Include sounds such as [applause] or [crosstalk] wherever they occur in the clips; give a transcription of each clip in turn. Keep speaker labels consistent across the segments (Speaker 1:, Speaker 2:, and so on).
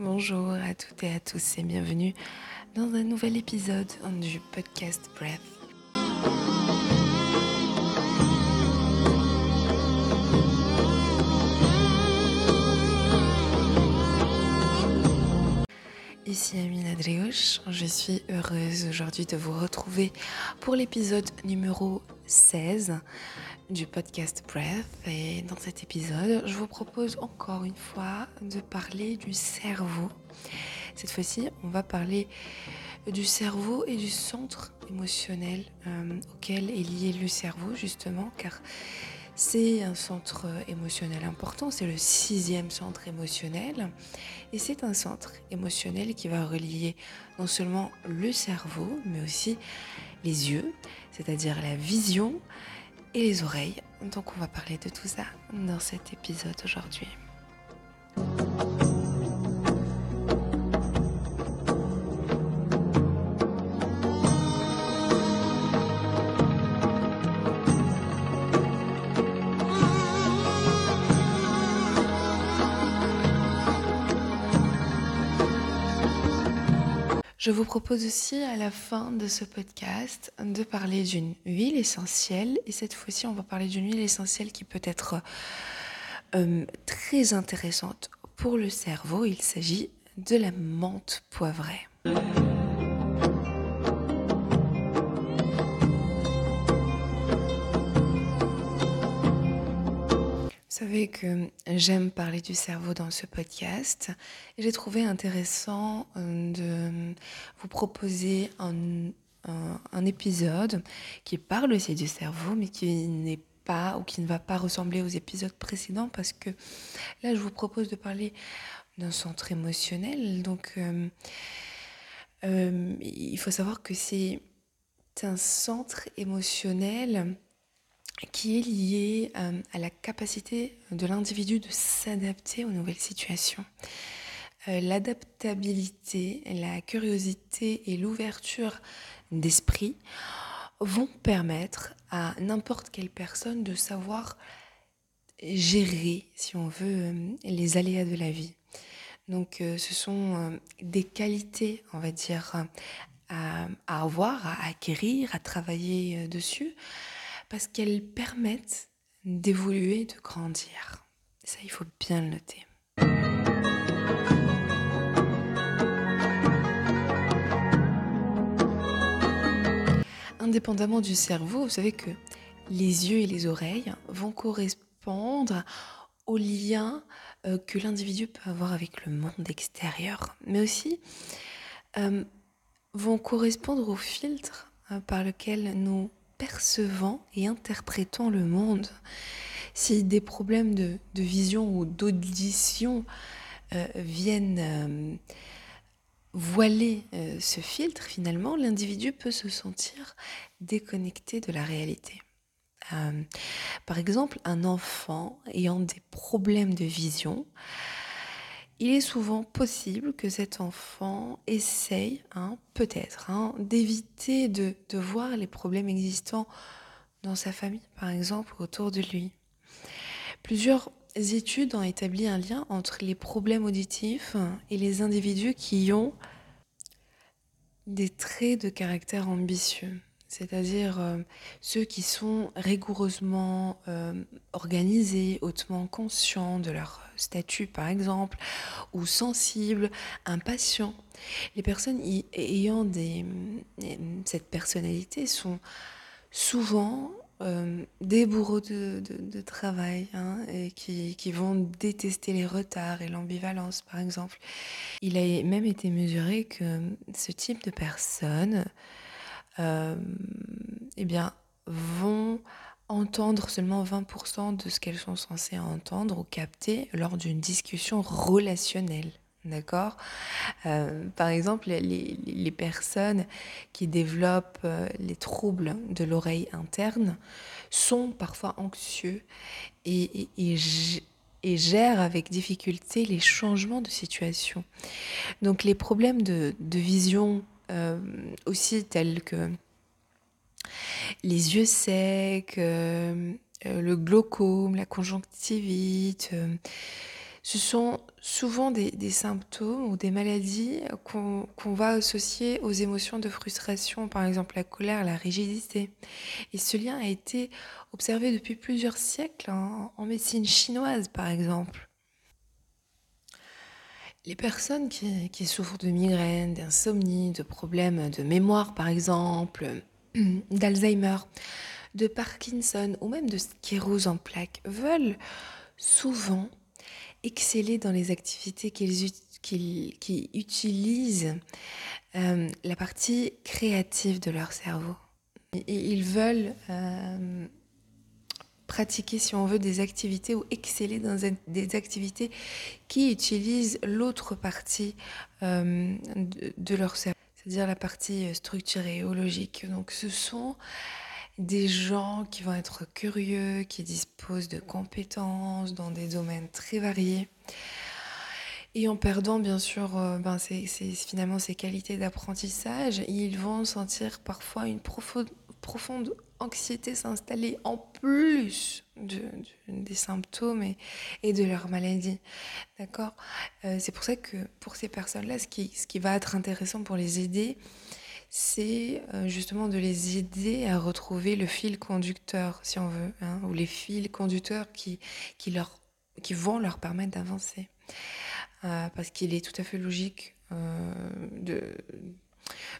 Speaker 1: Bonjour à toutes et à tous et bienvenue dans un nouvel épisode du podcast Breath. Ici Amine Adriouche, je suis heureuse aujourd'hui de vous retrouver pour l'épisode numéro 16 du podcast Breath. Et dans cet épisode, je vous propose encore une fois de parler du cerveau. Cette fois-ci, on va parler du cerveau et du centre émotionnel euh, auquel est lié le cerveau, justement, car c'est un centre émotionnel important, c'est le sixième centre émotionnel. Et c'est un centre émotionnel qui va relier non seulement le cerveau, mais aussi les yeux, c'est-à-dire la vision, et les oreilles. Donc on va parler de tout ça dans cet épisode aujourd'hui. Je vous propose aussi à la fin de ce podcast de parler d'une huile essentielle. Et cette fois-ci, on va parler d'une huile essentielle qui peut être euh, très intéressante pour le cerveau. Il s'agit de la menthe poivrée. Que j'aime parler du cerveau dans ce podcast j'ai trouvé intéressant euh, de vous proposer un, épisode qui parle aussi du cerveau mais qui n'est pas ou qui ne va pas ressembler aux épisodes précédents parce que là je vous propose de parler d'un centre émotionnel. Donc euh, euh, il faut savoir que c'est un centre émotionnel qui est lié euh, à la capacité de l'individu de s'adapter aux nouvelles situations. Euh, l'adaptabilité, la curiosité et l'ouverture d'esprit vont permettre à n'importe quelle personne de savoir gérer, si on veut, euh, les aléas de la vie. Donc ce sont des qualités, on va dire, à avoir, à acquérir, à travailler dessus parce qu'elles permettent d'évoluer, de grandir. Ça, il faut bien le noter. Indépendamment du cerveau, vous savez que les yeux et les oreilles vont correspondre au lien euh, que l'individu peut avoir avec le monde extérieur, mais aussi euh, vont correspondre au filtre euh, par lequel nous percevant et interprétant le monde. Si des problèmes de, vision ou d'audition euh, viennent euh, voiler euh, ce filtre, finalement, l'individu peut se sentir déconnecté de la réalité. par exemple, un enfant ayant des problèmes de vision il est souvent possible que cet enfant essaye, hein, peut-être, hein, d'éviter de, voir les problèmes existants dans sa famille, par exemple, autour de lui. Plusieurs études ont établi un lien entre les problèmes auditifs et les individus qui ont des traits de caractère ambitieux c'est-à-dire euh, ceux qui sont rigoureusement euh, organisés, hautement conscients de leur statut par exemple, ou sensibles, impatients. Les personnes ayant cette personnalité sont souvent euh, des bourreaux de, travail hein, et qui, vont détester les retards et l'ambivalence par exemple. Il a même été mesuré que ce type de personnes euh, eh vont entendre seulement 20% de ce qu'elles sont censées entendre ou capter lors d'une discussion relationnelle. D'accord? Euh, Par exemple, les, personnes qui développent euh, les troubles de l'oreille interne sont parfois anxieux et, gèrent avec difficulté les changements de situation. Donc les problèmes de, de vision euh, aussi tels que les yeux secs, euh, euh, le glaucome, la conjonctivite, Ce sont souvent des, symptômes ou des maladies qu'on va associer aux émotions de frustration, par exemple la colère, la rigidité. Et ce lien a été observé depuis plusieurs siècles en, médecine chinoise, par exemple. Les personnes qui, qui souffrent de migraines, d'insomnie, de problèmes de mémoire, par exemple, [clears throat] d'Alzheimer, de Parkinson ou même de sclérose en plaques veulent souvent exceller dans les activités qu'ils qui utilisent euh, la partie créative de leur cerveau. Ils veulent euh, pratiquer, si on veut, des activités ou exceller dans des activités qui utilisent l'autre partie euh, de, leur cerveau, c'est-à-dire la partie structurée ou logique. Donc ce sont des gens qui vont être curieux, qui disposent de compétences dans des domaines très variés. Et en perdant bien sûr euh, ben finalement ces qualités d'apprentissage, ils vont sentir parfois une profonde, profonde anxiété s'installer en plus des symptômes et, de leur maladie. D'accord? Euh, C'est pour ça que pour ces personnes-là, ce qui, ce qui va être intéressant pour les aider, c'est euh, justement de les aider à retrouver le fil conducteur, si on veut, hein, ou les fils conducteurs qui, qui, leur, qui vont leur permettre d'avancer. Euh, parce qu'il est tout à fait logique de,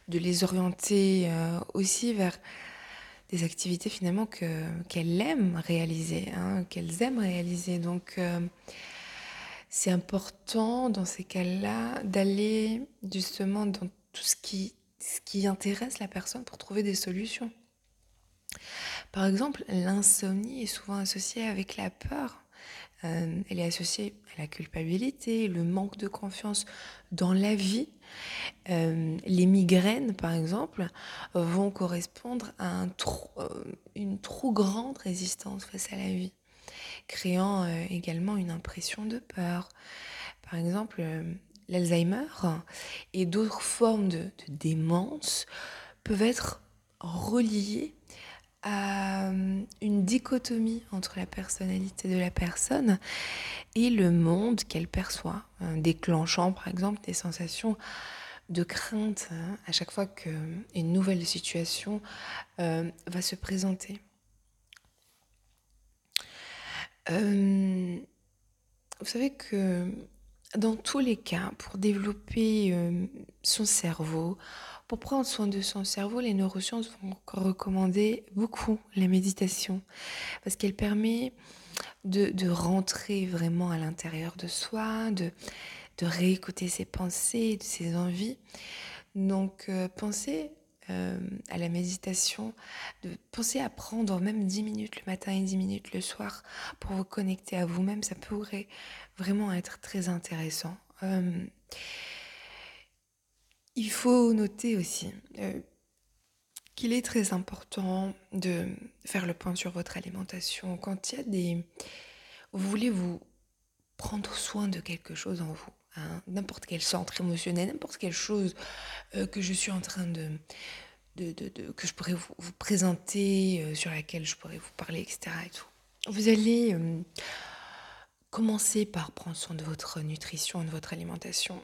Speaker 1: de les orienter aussi vers des activités finalement que, qu'elles aiment réaliser, hein, qu'elles aiment réaliser. Donc, c'est important dans ces cas-là d'aller justement dans tout ce qui ce qui intéresse la personne pour trouver des solutions. Par exemple, l'insomnie est souvent associée avec la peur. Euh, elle est associée à la culpabilité, le manque de confiance dans la vie. Euh, les migraines, par exemple, vont correspondre à euh, une trop grande résistance face à la vie, créant également une impression de peur. Par exemple, l'Alzheimer et d'autres formes de, démence peuvent être reliées à euh, une dichotomie entre la personnalité de la personne et le monde qu'elle perçoit, hein, déclenchant par exemple des sensations de crainte hein, à chaque fois qu'une nouvelle situation euh, va se présenter. Euh, vous savez que dans tous les cas, pour développer son cerveau, pour prendre soin de son cerveau, les neurosciences vont recommander beaucoup la méditation parce qu'elle permet de, rentrer vraiment à l'intérieur de soi, de, réécouter ses pensées, ses envies. Donc, euh, pensez euh, à la méditation, de penser à prendre même 10 minutes le matin et 10 minutes le soir pour vous connecter à vous-même, ça pourrait vraiment être très intéressant. Euh, il faut noter aussi euh, qu'il est très important de faire le point sur votre alimentation. Quand il y a des... Vous voulez vous prendre soin de quelque chose en vous, hein, n'importe quel centre émotionnel, n'importe quelle chose euh, que je suis en train de, que je pourrais vous, présenter, sur laquelle je pourrais vous parler, etc. Vous allez Commencez par prendre soin de votre nutrition, de votre alimentation.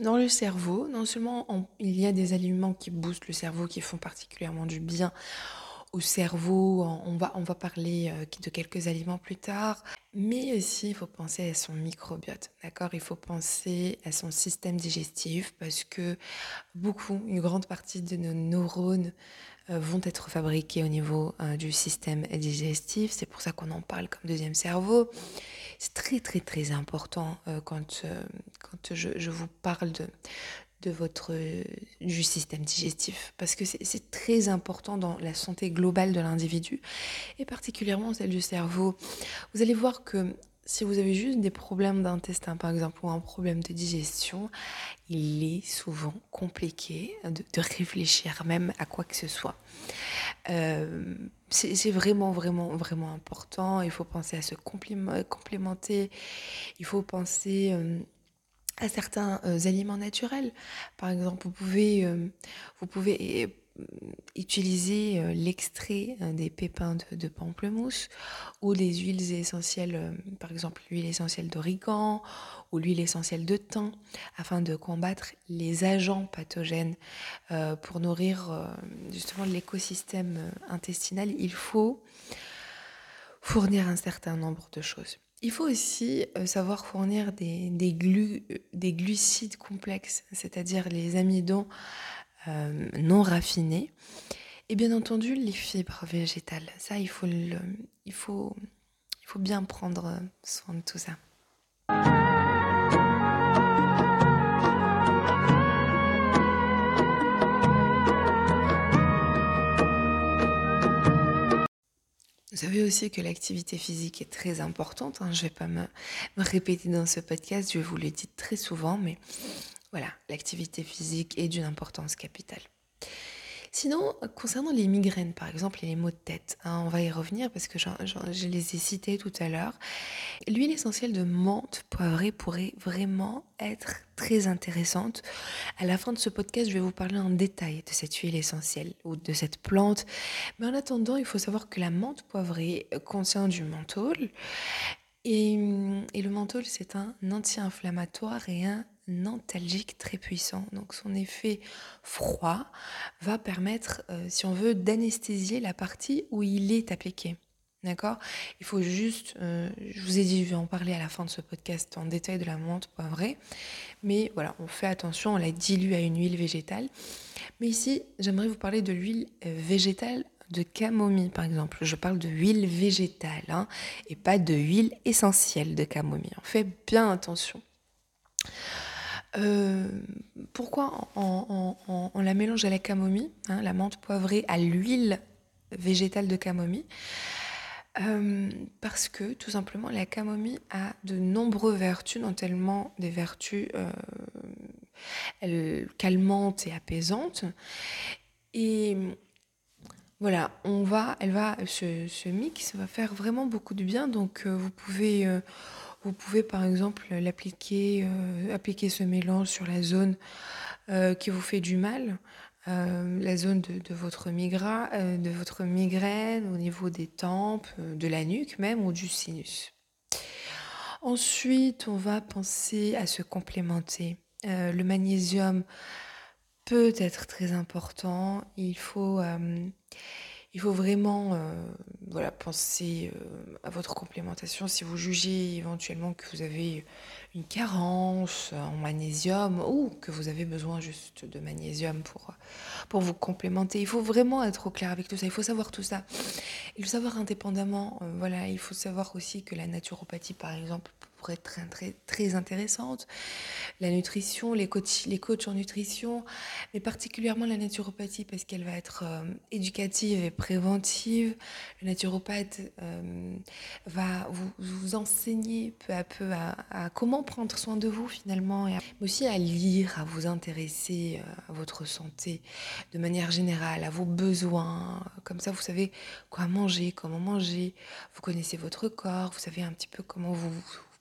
Speaker 1: Dans le cerveau, non seulement il y a des aliments qui boostent le cerveau, qui font particulièrement du bien au cerveau, on va, on va parler euh, de quelques aliments plus tard, mais aussi il faut penser à son microbiote, d'accord? Il faut penser à son système digestif parce que beaucoup, une grande partie de nos neurones vont être fabriqués au niveau euh, du système digestif. C'est pour ça qu'on en parle comme deuxième cerveau. C'est très très très important euh, quand, quand je, je, vous parle de, de votre, du système digestif parce que c'est très important dans la santé globale de l'individu et particulièrement celle du cerveau. Vous allez voir que si vous avez juste des problèmes d'intestin, par exemple, ou un problème de digestion, il est souvent compliqué de, réfléchir même à quoi que ce soit. Euh, c'est vraiment, vraiment, vraiment important. Il faut penser à se complémenter. Il faut penser euh, à certains euh, aliments naturels. Par exemple, vous pouvez, vous pouvez utiliser euh, l'extrait euh, des pépins de, pamplemousse ou des huiles essentielles, euh, par exemple l'huile essentielle d'origan ou l'huile essentielle de thym, afin de combattre les agents pathogènes pour nourrir justement l'écosystème intestinal. Il faut fournir un certain nombre de choses. Il faut aussi savoir fournir des, des, des glucides complexes, c'est-à-dire les amidons euh, non raffinés. Et bien entendu, les fibres végétales. Ça, il faut, il faut, il faut bien prendre soin de tout ça. Vous savez aussi que l'activité physique est très importante. Hein. Je ne vais pas me, me, répéter dans ce podcast, je vous le dis très souvent, mais voilà, l'activité physique est d'une importance capitale. Sinon, concernant les migraines, par exemple, et les maux de tête, hein, on va y revenir parce que je les ai cités tout à l'heure. L'huile essentielle de menthe poivrée pourrait vraiment être très intéressante. À la fin de ce podcast, je vais vous parler en détail de cette huile essentielle ou de cette plante. Mais en attendant, il faut savoir que la menthe poivrée contient du menthol. Et, et le menthol, c'est un anti-inflammatoire et un antalgique très puissant. Donc son effet froid va permettre, euh, si on veut, d'anesthésier la partie où il est appliqué. D'accord? Il faut juste, euh, je vous ai dit, je vais en parler à la fin de ce podcast en détail de la menthe poivrée. Mais voilà, on fait attention, on la dilue à une huile végétale. Mais ici, j'aimerais vous parler de l'huile euh, végétale de camomille, par exemple. Je parle de huile végétale hein, et pas de huile essentielle de camomille. On fait bien attention. Euh, pourquoi on, la mélange à la camomille, hein, la menthe poivrée, à l'huile végétale de camomille euh, Parce que tout simplement la camomille a de nombreuses vertus, notamment des vertus euh, calmantes et apaisantes. Et voilà, on va, elle va, ce, ce, mix va faire vraiment beaucoup de bien. Donc vous pouvez vous pouvez par exemple l'appliquer, euh, appliquer ce mélange sur la zone euh, qui vous fait du mal, euh, la zone de, votre migra, de votre migraine, au niveau des tempes, de la nuque même ou du sinus. Ensuite, on va penser à se complémenter. le magnésium peut être très important. Il faut il faut vraiment euh, voilà, penser euh, à votre complémentation si vous jugez éventuellement que vous avez une carence en magnésium ou que vous avez besoin juste de magnésium pour, vous complémenter. Il faut vraiment être au clair avec tout ça. Il faut savoir tout ça. Il faut savoir indépendamment. Euh, voilà, il faut savoir aussi que la naturopathie, par exemple, être très, intéressante. La nutrition, les coachs, les coachs en nutrition, mais particulièrement la naturopathie parce qu'elle va être euh, éducative et préventive. Le naturopathe euh, va vous, vous, enseigner peu à peu à, comment prendre soin de vous finalement, et mais aussi à lire, à vous intéresser euh, à votre santé de manière générale, à vos besoins. Comme ça, vous savez quoi manger, comment manger, vous connaissez votre corps, vous savez un petit peu comment vous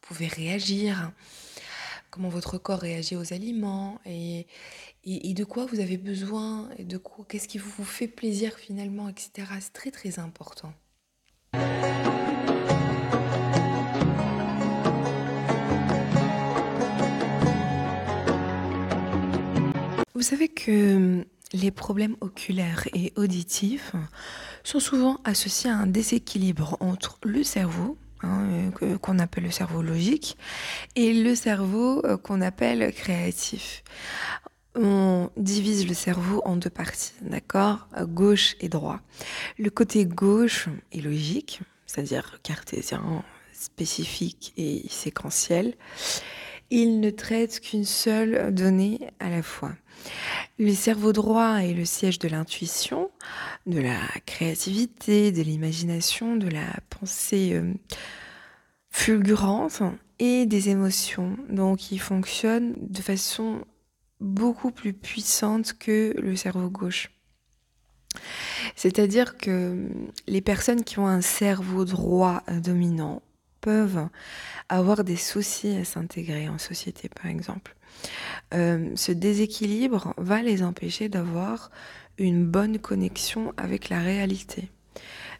Speaker 1: pouvez réagir, comment votre corps réagit aux aliments et, et, de quoi vous avez besoin, et de quoi, qu'est-ce qui vous fait plaisir finalement, etc. C'est très très important. Vous savez que les problèmes oculaires et auditifs sont souvent associés à un déséquilibre entre le cerveau, Hein, euh, qu'on appelle le cerveau logique, et le cerveau euh, qu'on appelle créatif. On divise le cerveau en deux parties, d'accord? Gauche et droit. Le côté gauche est logique, c'est-à-dire cartésien, spécifique et séquentiel. Il ne traite qu'une seule donnée à la fois. Le cerveau droit est le siège de l'intuition, de la créativité, de l'imagination, de la pensée euh, fulgurante et des émotions. Donc il fonctionne de façon beaucoup plus puissante que le cerveau gauche. C'est-à-dire que les personnes qui ont un cerveau droit dominant peuvent avoir des soucis à s'intégrer en société, par exemple. Euh, ce déséquilibre va les empêcher d'avoir une bonne connexion avec la réalité.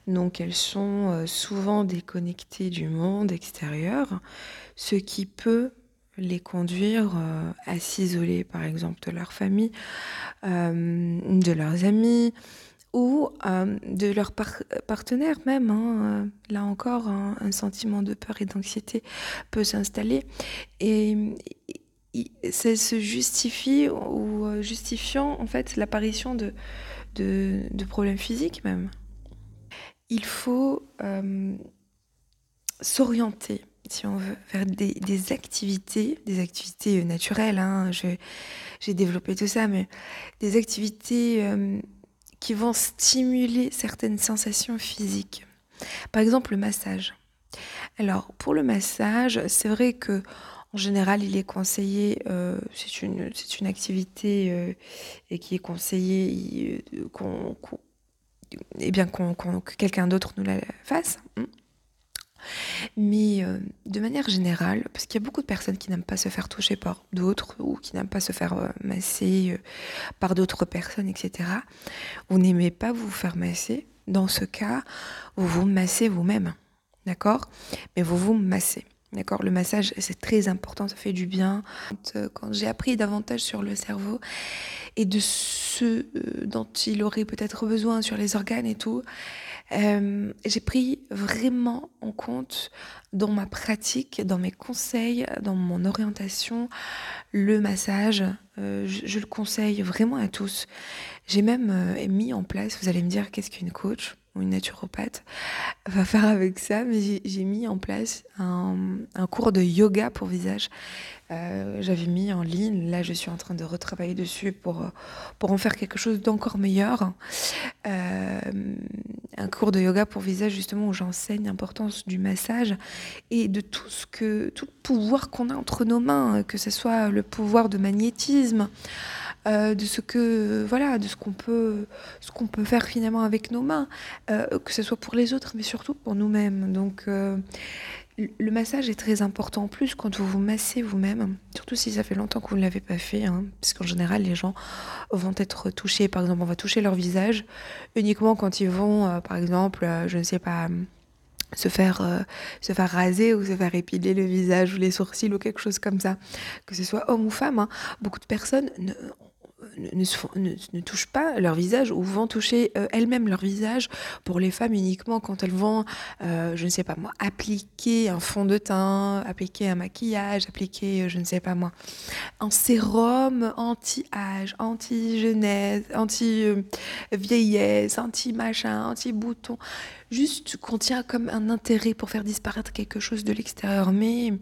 Speaker 1: Donc elles sont euh, souvent déconnectées du monde extérieur, ce qui peut les conduire euh, à s'isoler par exemple de leur famille, de leurs amis ou de leur partenaire même. Hein. Là encore, un, sentiment de peur et d'anxiété peut s'installer. Et, ça se justifie ou justifiant en fait l'apparition de, de problèmes physiques même il faut euh, s'orienter, si on veut, vers des, activités, des activités naturelles. Hein, j'ai développé tout ça, mais des activités euh, qui vont stimuler certaines sensations physiques. Par exemple, le massage. Alors, pour le massage, c'est vrai que en général, il est conseillé, euh, c'est une, une, activité et qui est conseillé qu'on eh bien que quelqu'un d'autre nous la fasse. Hein. Mais euh, de manière générale, parce qu'il y a beaucoup de personnes qui n'aiment pas se faire toucher par d'autres ou qui n'aiment pas se faire euh, masser euh, par d'autres personnes, etc. Vous n'aimez pas vous faire masser. Dans ce cas, vous vous massez vous-même. D'accord? Mais vous vous massez. D'accord Le massage, c'est très important, ça fait du bien. Quand j'ai appris davantage sur le cerveau et de ce euh, dont il aurait peut-être besoin sur les organes et tout, euh, j'ai pris vraiment en compte dans ma pratique, dans mes conseils, dans mon orientation, le massage. Euh, je, le conseille vraiment à tous. J'ai même mis en place, vous allez me dire qu'est-ce qu'une coach? Ou une naturopathe va faire avec ça, mais j'ai mis en place un, cours de yoga pour visage. Euh, j'avais mis en ligne, là je suis en train de retravailler dessus pour, pour en faire quelque chose d'encore meilleur. Euh, un cours de yoga pour visage justement où j'enseigne l'importance du massage et de tout ce que tout le pouvoir qu'on a entre nos mains, que ce soit le pouvoir de magnétisme, euh, de ce que voilà, de ce qu'on peut, ce qu'on peut faire finalement avec nos mains, euh, que ce soit pour les autres, mais surtout pour nous-mêmes. Donc euh, le massage est très important en plus quand vous vous massez vous-même, surtout si ça fait longtemps que vous ne l'avez pas fait, hein, parce qu'en général les gens vont être touchés, par exemple on va toucher leur visage uniquement quand ils vont, par exemple, je ne sais pas, se faire, se faire raser ou se faire épiler le visage ou les sourcils ou quelque chose comme ça, que ce soit homme ou femme. Hein. Beaucoup de personnes ne, ne, touchent pas leur visage ou vont toucher euh, elles-mêmes leur visage pour les femmes uniquement quand elles vont, euh, je ne sais pas moi, appliquer un fond de teint, appliquer un maquillage, appliquer, euh, je ne sais pas moi, un sérum anti-âge, anti-jeunesse, anti-vieillesse, anti-machin, anti-bouton juste contient comme un intérêt pour faire disparaître quelque chose de l'extérieur, mais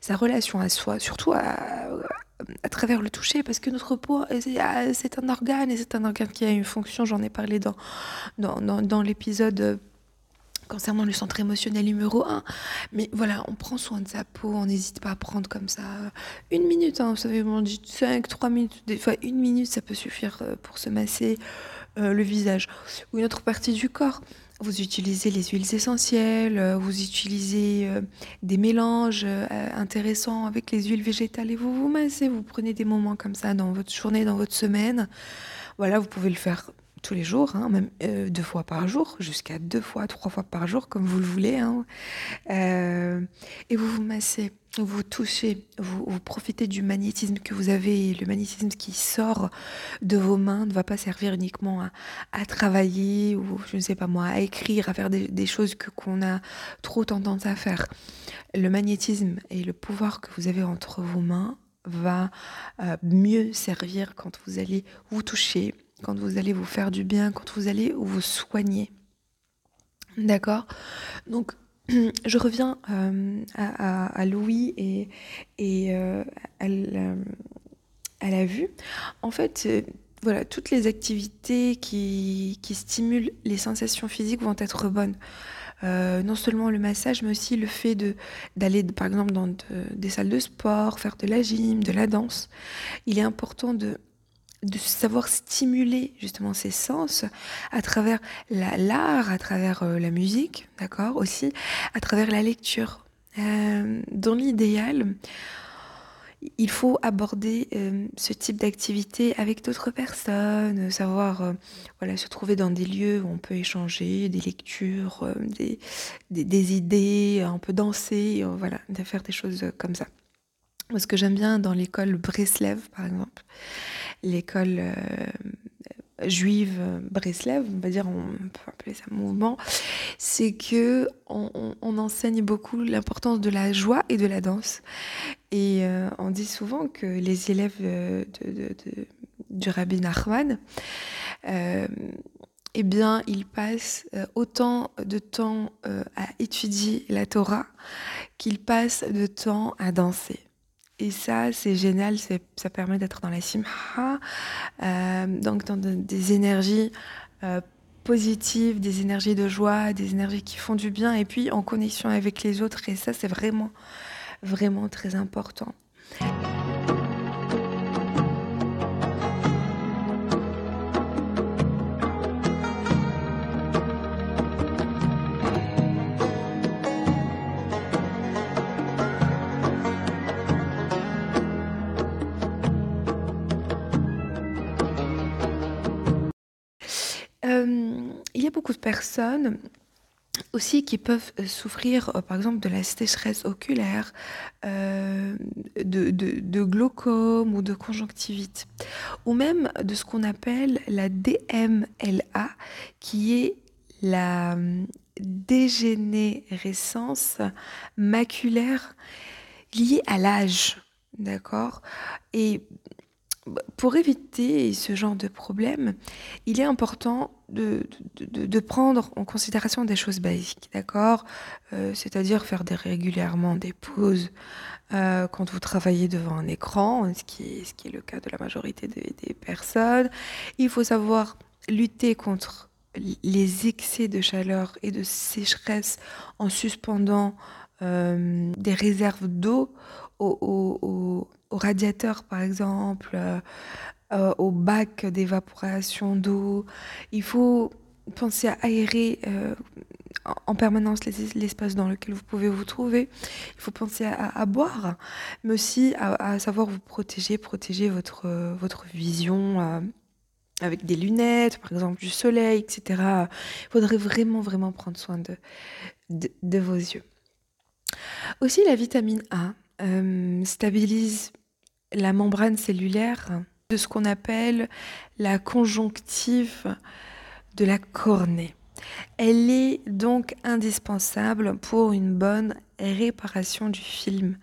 Speaker 1: sa relation à soi, surtout à, à travers le toucher, parce que notre peau, ah, c'est un organe, et c'est un organe qui a une fonction, j'en ai parlé dans, dans, dans, l'épisode euh, concernant le centre émotionnel numéro 1. Mais voilà, on prend soin de sa peau, on n'hésite pas à prendre comme ça une minute, hein, vous savez, on dit 5, 3 minutes, des fois une minute, ça peut suffire euh, pour se masser euh, le visage ou une autre partie du corps. Vous utilisez les huiles essentielles, euh, vous utilisez euh, des mélanges euh, intéressants avec les huiles végétales et vous vous massez, vous prenez des moments comme ça dans votre journée, dans votre semaine. Voilà, vous pouvez le faire tous les jours, hein, même deux fois par jour, jusqu'à deux fois, trois fois par jour, comme vous le voulez. Hein. et vous vous massez vous touchez, vous, profitez du magnétisme que vous avez, le magnétisme qui sort de vos mains ne va pas servir uniquement à, travailler ou je ne sais pas moi, à écrire, à faire des, choses que qu'on a trop tendance à faire. Le magnétisme et le pouvoir que vous avez entre vos mains va euh, mieux servir quand vous allez vous toucher, quand vous allez vous faire du bien, quand vous allez vous soigner. D'accord? Donc [clears throat] je reviens euh, à, Louis et, euh, à, la, vue. En fait, euh, voilà, toutes les activités qui, stimulent les sensations physiques vont être bonnes. non seulement le massage, mais aussi le fait d'aller, par exemple, dans des salles de sport, faire de la gym, de la danse. Il est important de de savoir stimuler justement ses sens à travers l'art, à travers euh, la musique, d'accord, aussi à travers la lecture. Euh, dans l'idéal, il faut aborder euh, ce type d'activité avec d'autres personnes, savoir voilà, se trouver dans des lieux où on peut échanger, des lectures, euh, des, des, idées, on peut danser, voilà, de faire des choses comme ça. Ce que j'aime bien dans l'école Breslev, par exemple, l'école juive Breslev, on va dire, on peut appeler ça mouvement, c'est que on, enseigne beaucoup l'importance de la joie et de la danse. Et euh, on dit souvent que les élèves du Rabbi Nachman, euh, eh bien, ils passent euh, autant de temps à étudier la Torah qu'ils passent de temps à danser. Et ça, c'est génial, ça permet d'être dans la simha, euh, donc dans des énergies euh, positives, des énergies de joie, des énergies qui font du bien, et puis en connexion avec les autres. Et ça, c'est vraiment, vraiment très important. Personnes aussi qui peuvent euh, souffrir, euh, par exemple, de la sécheresse oculaire, euh, de, glaucome ou de conjonctivite, ou même de ce qu'on appelle la DMLA, qui est la dégénérescence maculaire liée à l'âge. D'accord? Et pour éviter ce genre de problème, il est important de, prendre en considération des choses basiques, d'accord? Euh, C'est-à-dire faire régulièrement des pauses euh, quand vous travaillez devant un écran, ce qui est, le cas de la majorité des, personnes. Il faut savoir lutter contre les excès de chaleur et de sécheresse en suspendant euh, des réserves d'eau au, au, radiateur, par exemple, euh, euh, au bac d'évaporation d'eau. Il faut penser à aérer euh, en permanence l'espace dans lequel vous pouvez vous trouver. Il faut penser à, boire, mais aussi à, savoir vous protéger, protéger votre, votre vision avec des lunettes, par exemple du soleil, etc. Il faudrait vraiment, vraiment prendre soin de, de vos yeux. Aussi la vitamine A. Stabilise la membrane cellulaire de ce qu'on appelle la conjonctive de la cornée. Elle est donc indispensable pour une bonne réparation du film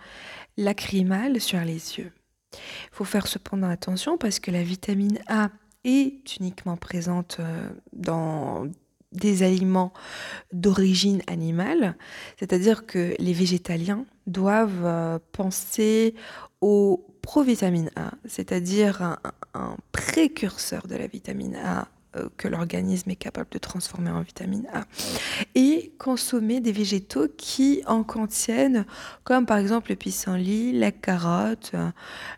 Speaker 1: lacrymal sur les yeux. Il faut faire cependant attention parce que la vitamine A est uniquement présente euh, dans des aliments d'origine animale, c'est-à-dire que les végétaliens doivent euh, penser au provitamine A, c'est-à-dire un, précurseur de la vitamine A euh, que l'organisme est capable de transformer en vitamine A, et consommer des végétaux qui en contiennent, comme par exemple le pissenlit, la carotte,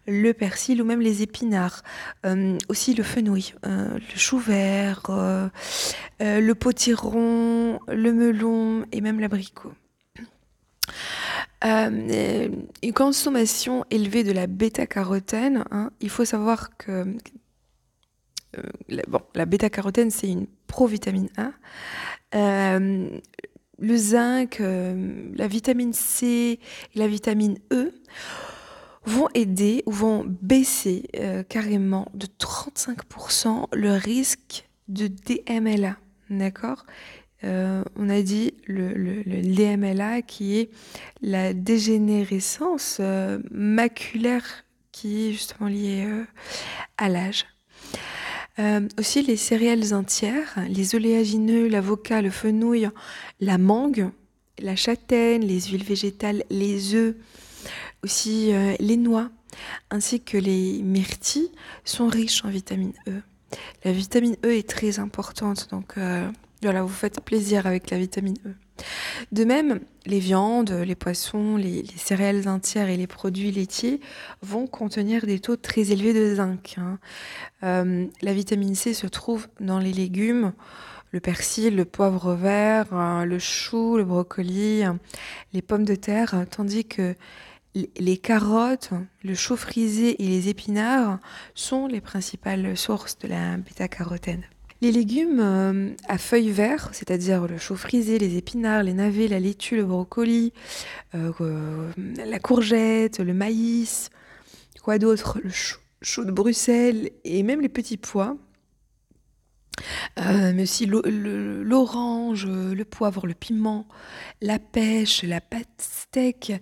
Speaker 1: le persil ou même les épinards, euh, aussi le fenouil, le chou vert, le potiron, le melon et même l'abricot. Euh, une consommation élevée de la bêta-carotène, hein, il faut savoir que euh, la, bon, la bêta-carotène, c'est une provitamine A. Euh, le zinc, la vitamine C et la vitamine E vont aider ou vont baisser carrément de 35% le risque de DMLA. D'accord? Euh, on a dit le, DMLA qui est la dégénérescence euh, maculaire qui est justement liée euh, à l'âge. aussi les céréales entières, les oléagineux, l'avocat, le fenouil, la mangue, la châtaigne, les huiles végétales, les œufs, aussi les noix, ainsi que les myrtilles sont riches en vitamine E. La vitamine E est très importante, donc voilà, vous faites plaisir avec la vitamine E. De même, les viandes, les poissons, les, céréales entières et les produits laitiers vont contenir des taux très élevés de zinc. Hein. Euh, la vitamine C se trouve dans les légumes, le persil, le poivre vert, euh, le chou, le brocoli, les pommes de terre, tandis que les carottes, le chou frisé et les épinards sont les principales sources de la bêta-carotène. Les légumes euh, à feuilles vertes, c'est-à-dire le chou frisé, les épinards, les navets, la laitue, le brocoli, euh, euh, la courgette, le maïs, quoi d'autre, le chou de Bruxelles et même les petits pois, euh, mais aussi l'orange, le poivre, le piment, la pêche, la pastèque,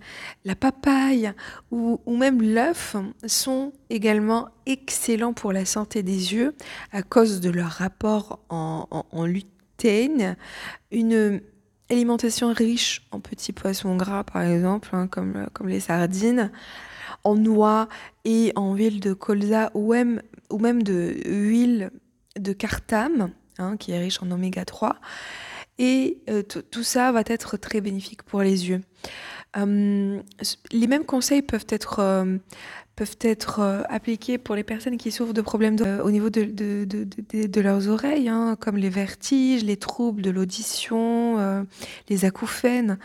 Speaker 1: la papaye ou, même l'œuf sont également excellents pour la santé des yeux à cause de leur rapport en, lutéine. Une alimentation riche en petits poissons gras, par exemple, hein, comme, comme les sardines, en noix et en huile de colza ou même, ou même de huile de cartame, hein, qui est riche en oméga 3. Et euh, tout ça va être très bénéfique pour les yeux. Hum, les mêmes conseils peuvent être, euh, peuvent être euh, appliqués pour les personnes qui souffrent de problèmes au niveau de, de, leurs oreilles, hein, comme les vertiges, les troubles de l'audition, les acouphènes.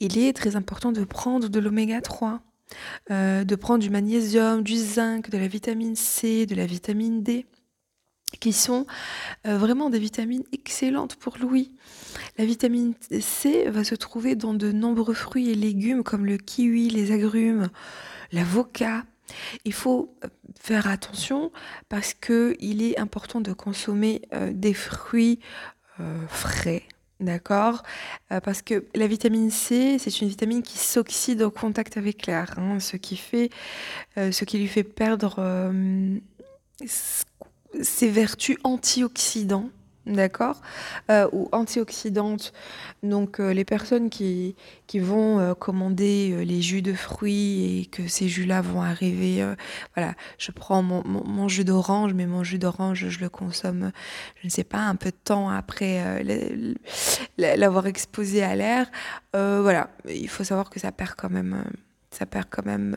Speaker 1: Il est très important de prendre de l'oméga 3. de prendre du magnésium, du zinc, de la vitamine C, de la vitamine D qui sont euh, vraiment des vitamines excellentes pour l'ouïe. La vitamine C va se trouver dans de nombreux fruits et légumes comme le kiwi, les agrumes, l'avocat. Il faut euh, faire attention parce qu'il est important de consommer euh, des fruits frais, D'accord? Parce que la vitamine C, c'est une vitamine qui s'oxyde au contact avec l'air, hein, ce qui fait, ce qui lui fait perdre ces vertus antioxydants, d'accord euh, Ou antioxydantes. Donc euh, les personnes qui, qui vont euh, commander les jus de fruits et que ces jus-là vont arriver, voilà, je prends mon, mon, jus d'orange, mais mon jus d'orange, je le consomme, je ne sais pas, un peu de temps après l'avoir exposé à l'air. voilà, il faut savoir que ça perd quand même ça perd quand même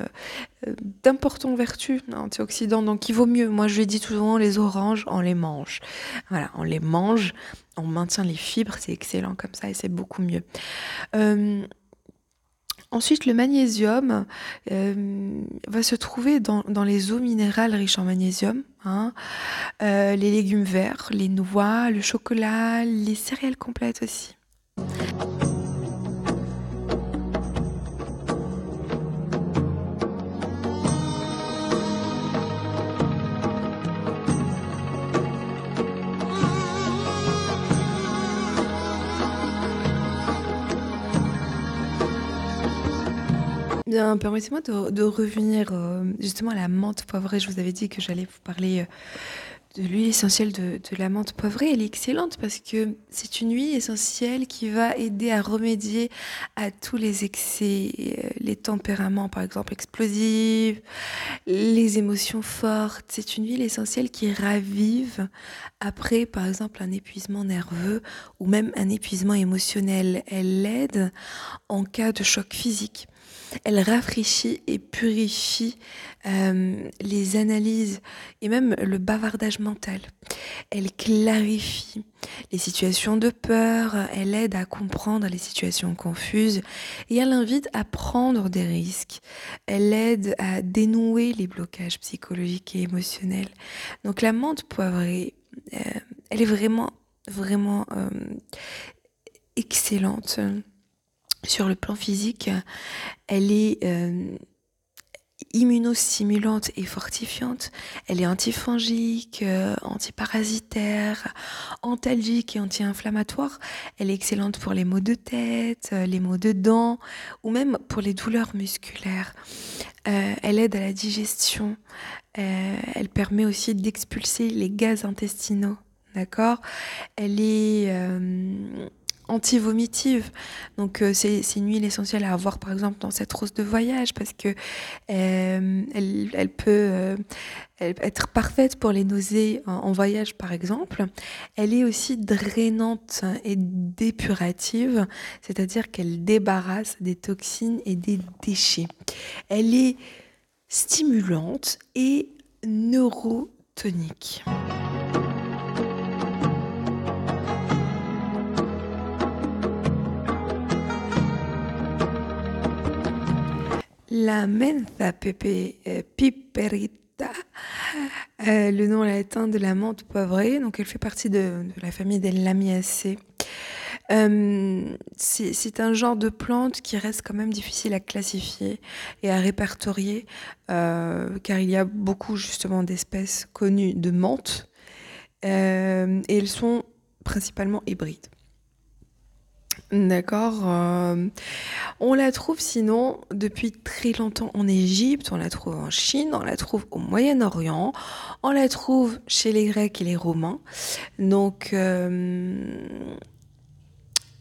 Speaker 1: euh, d'importantes vertus antioxydants. Donc il vaut mieux, moi je dis souvent, les oranges, on les mange. Voilà, on les mange, on maintient les fibres, c'est excellent comme ça et c'est beaucoup mieux. Euh, ensuite, le magnésium euh, va se trouver dans, les eaux minérales riches en magnésium, hein. les légumes verts, les noix, le chocolat, les céréales complètes aussi. Permettez-moi de, revenir euh, justement à la menthe poivrée. Je vous avais dit que j'allais vous parler euh, de l'huile essentielle de, la menthe poivrée. Elle est excellente parce que c'est une huile essentielle qui va aider à remédier à tous les excès, euh, les tempéraments par exemple explosifs, les émotions fortes. C'est une huile essentielle qui ravive après par exemple un épuisement nerveux ou même un épuisement émotionnel. Elle l'aide en cas de choc physique. Elle rafraîchit et purifie euh, les analyses et même le bavardage mental. Elle clarifie les situations de peur, elle aide à comprendre les situations confuses et elle invite à prendre des risques. Elle aide à dénouer les blocages psychologiques et émotionnels. Donc la menthe poivrée, euh, elle est vraiment, vraiment euh, excellente sur le plan physique, elle est euh, immunostimulante et fortifiante. Elle est antifongique, euh, antiparasitaire, antalgique et anti-inflammatoire. Elle est excellente pour les maux de tête, euh, les maux de dents ou même pour les douleurs musculaires. elle aide à la digestion. elle permet aussi d'expulser les gaz intestinaux. D'accord? Elle est anti-vomitive. Donc euh, c'est une huile essentielle à avoir par exemple dans cette rose de voyage parce que euh, elle, peut euh, être parfaite pour les nausées en, voyage par exemple. Elle est aussi drainante et dépurative, c'est-à-dire qu'elle débarrasse des toxines et des déchets. Elle est stimulante et neurotonique. La mentha euh, piperita, euh, le nom latin de la menthe poivrée. Donc, elle fait partie de, la famille des Lamiaceae. Euh, c'est un genre de plante qui reste quand même difficile à classifier et à répertorier, car il y a beaucoup justement d'espèces connues de menthe, et elles sont principalement hybrides. D'accord. Euh, on la trouve sinon depuis très longtemps en Égypte, on la trouve en Chine, on la trouve au Moyen-Orient, on la trouve chez les Grecs et les Romains. Donc euh,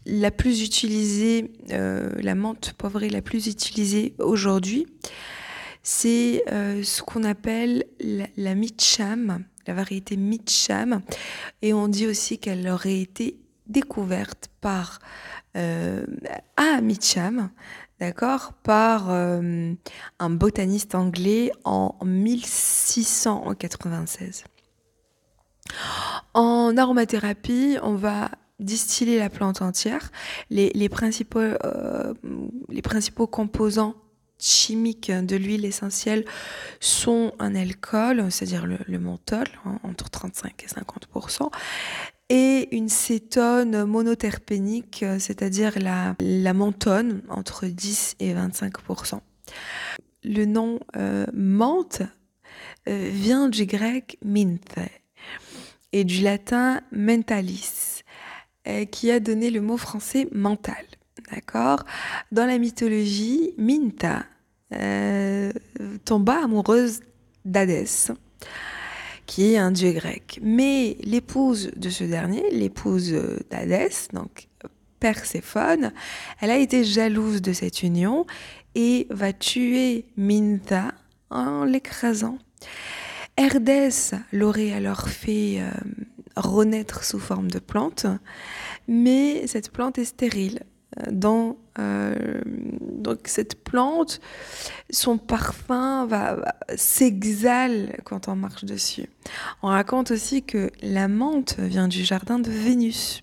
Speaker 1: la plus utilisée, euh, la menthe poivrée la plus utilisée aujourd'hui, c'est ce qu'on appelle la, la mitcham, la variété mitcham, et on dit aussi qu'elle aurait été découverte par euh, à Mitcham, d'accord, par euh, un botaniste anglais en 1696. En aromathérapie, on va distiller la plante entière. Les, principaux, euh, les principaux composants chimiques de l'huile essentielle sont un alcool, c'est-à-dire le, menthol, hein, entre 35 et 50 et une cétone monoterpénique, euh, c'est-à-dire la, la menthone, entre 10 et 25% Le nom euh, menthe euh, vient du grec minthe et du latin mentalis, qui a donné le mot français mental. Dans la mythologie, Minta tomba amoureuse d'Hadès qui est un dieu grec. Mais l'épouse de ce dernier, l'épouse d'Hadès, donc Perséphone, elle a été jalouse de cette union et va tuer Mintha en l'écrasant. Herdès l'aurait alors fait euh, renaître sous forme de plante, mais cette plante est stérile. Dans euh, cette plante, son parfum va, s'exhale quand on marche dessus. On raconte aussi que la menthe vient du jardin de Vénus.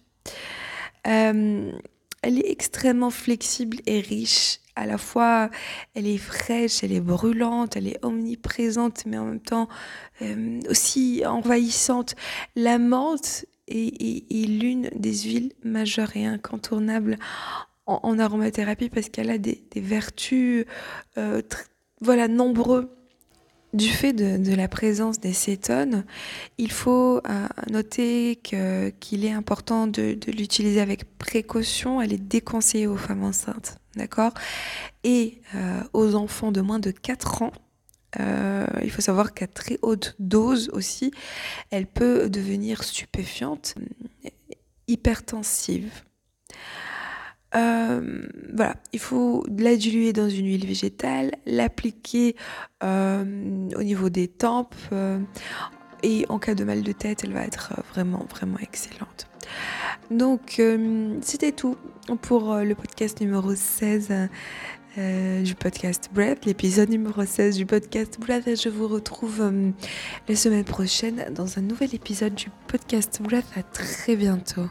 Speaker 1: Euh, elle est extrêmement flexible et riche. À la fois, elle est fraîche, elle est brûlante, elle est omniprésente, mais en même temps euh, aussi envahissante. La menthe est l'une des huiles majeures et incontournables en, aromathérapie parce qu'elle a des, vertus euh, voilà, nombreux. Du fait de, la présence des cétones, il faut euh, noter qu'il est important de, l'utiliser avec précaution. Elle est déconseillée aux femmes enceintes, d'accord? Et euh, aux enfants de moins de 4 ans, il faut savoir qu'à très haute dose aussi, elle peut devenir stupéfiante, hypertensive. Euh, voilà, il faut la diluer dans une huile végétale, l'appliquer euh, au niveau des tempes euh, et en cas de mal de tête, elle va être vraiment, vraiment excellente. Donc, c'était tout pour le podcast numéro 16 du podcast Breath, l'épisode numéro 16 du podcast Breath. Et je vous retrouve la semaine prochaine dans un nouvel épisode du podcast Breath. À très bientôt.